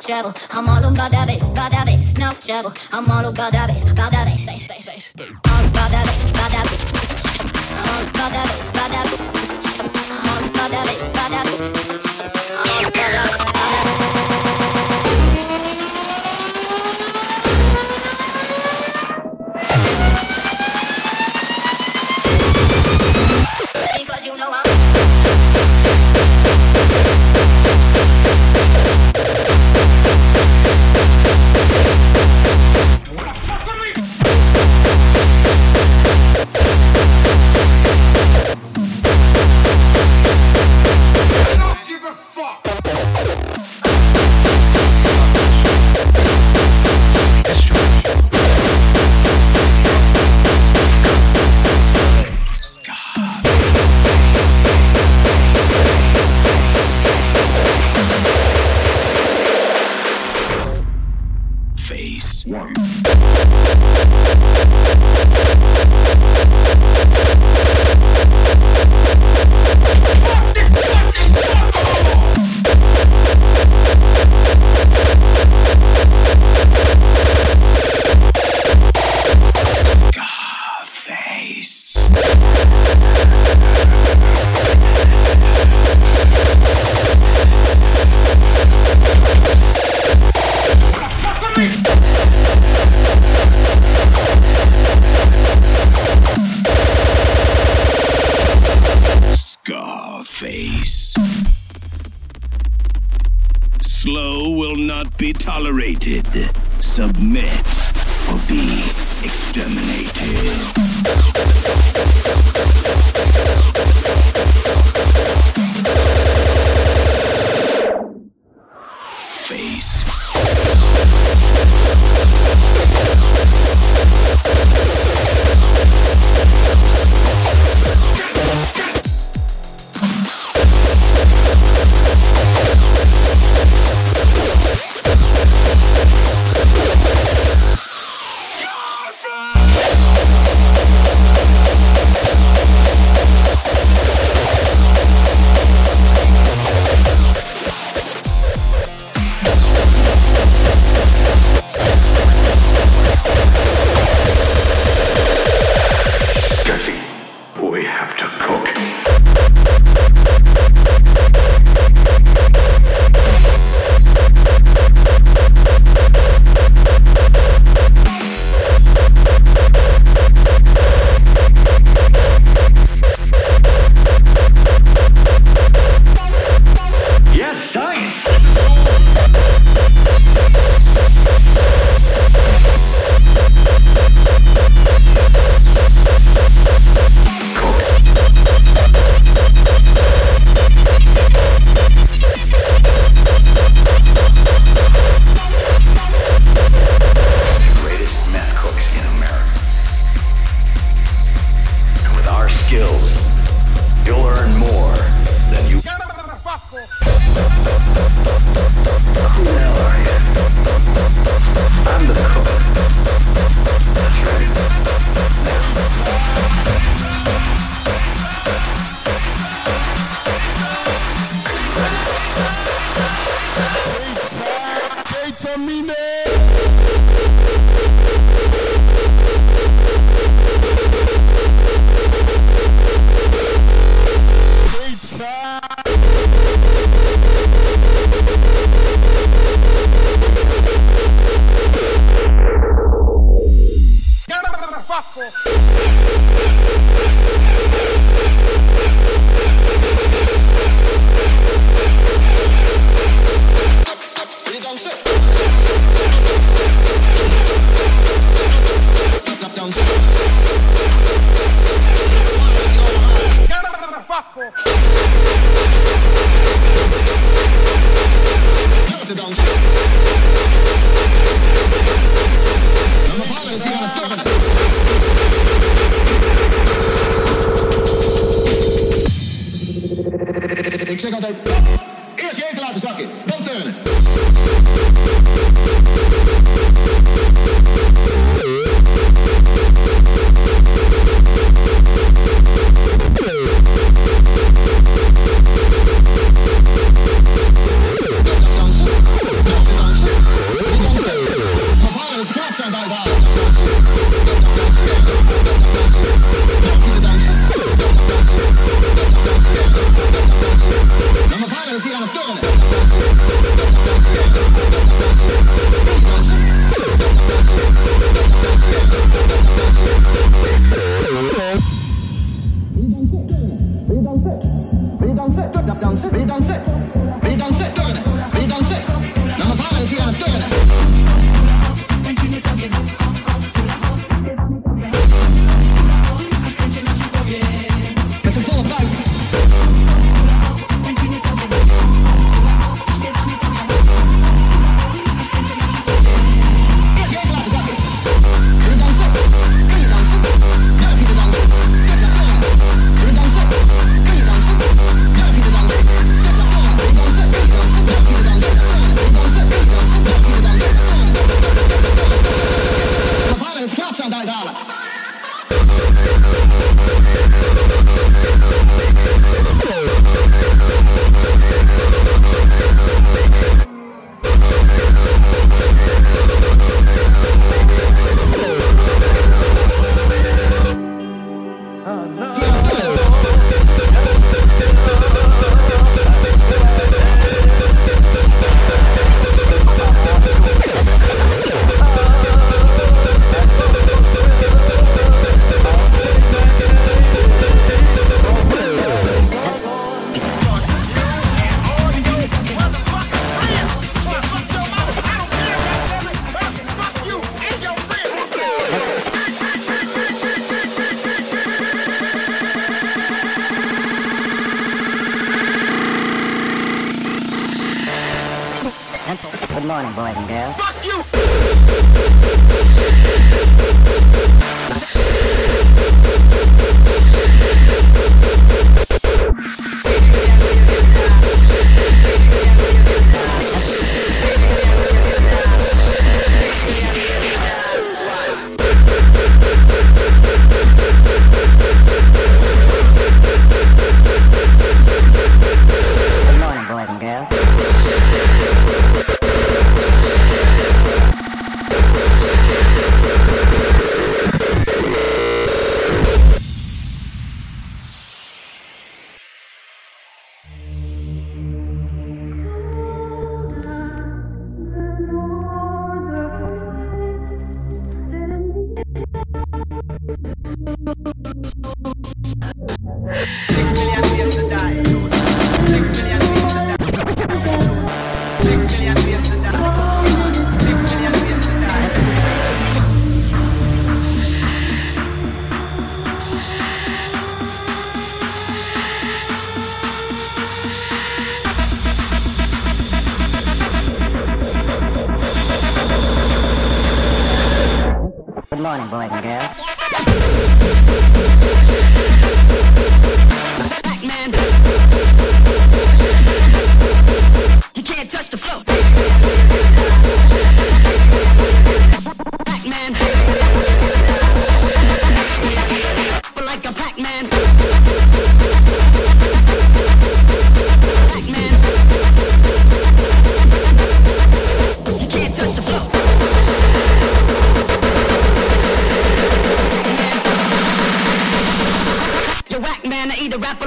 trouble. I'm all about that bass, about that bass, no trouble. I'm all about that bass, about that bass, bass, bass, bass. All about that bass, about that bass. All about that bass, about that bass. All about that bass, about that bass. All about that fuck.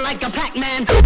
Like a Pac-Man.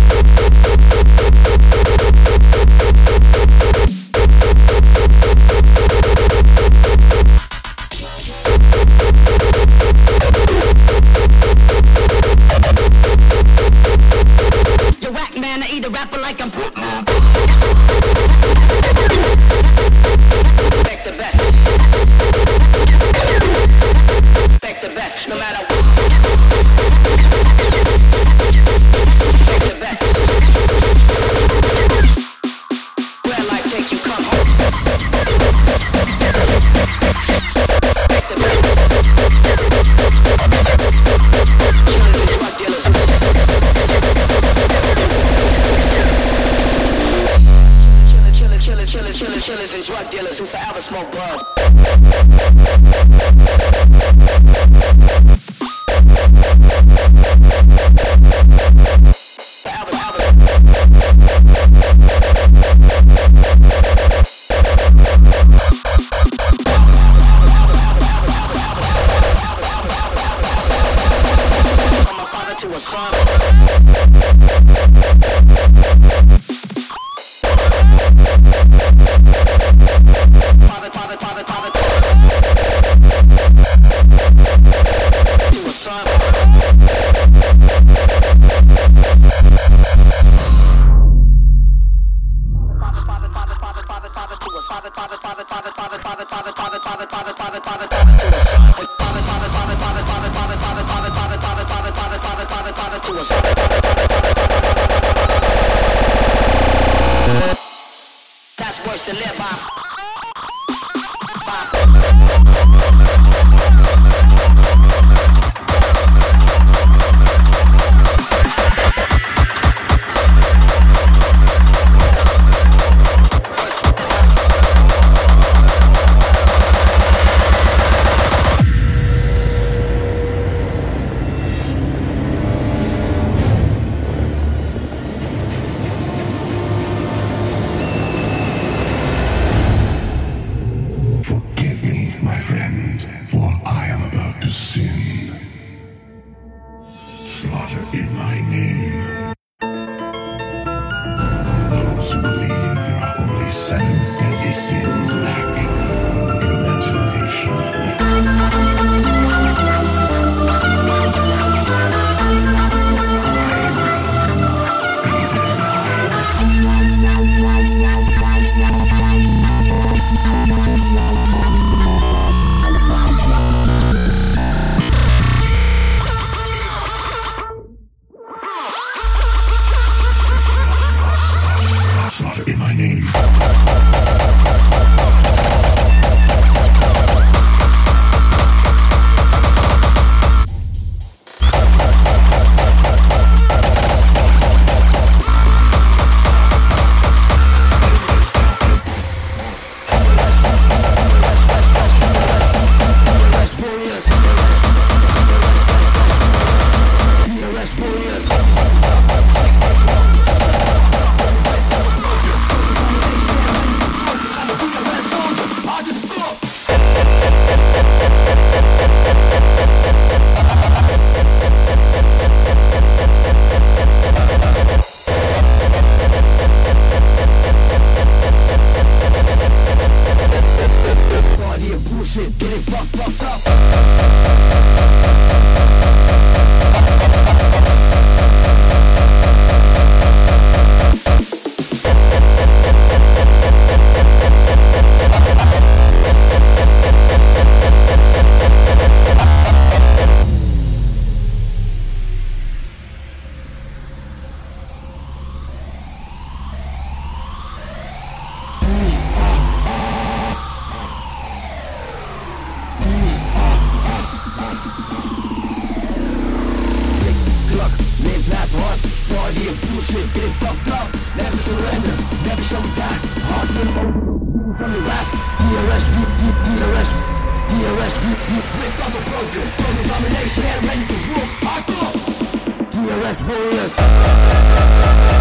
Total domination ready to rule our globe DRS warriors.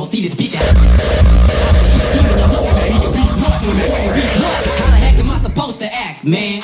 gon' see this beat. How the heck am I supposed to act, man?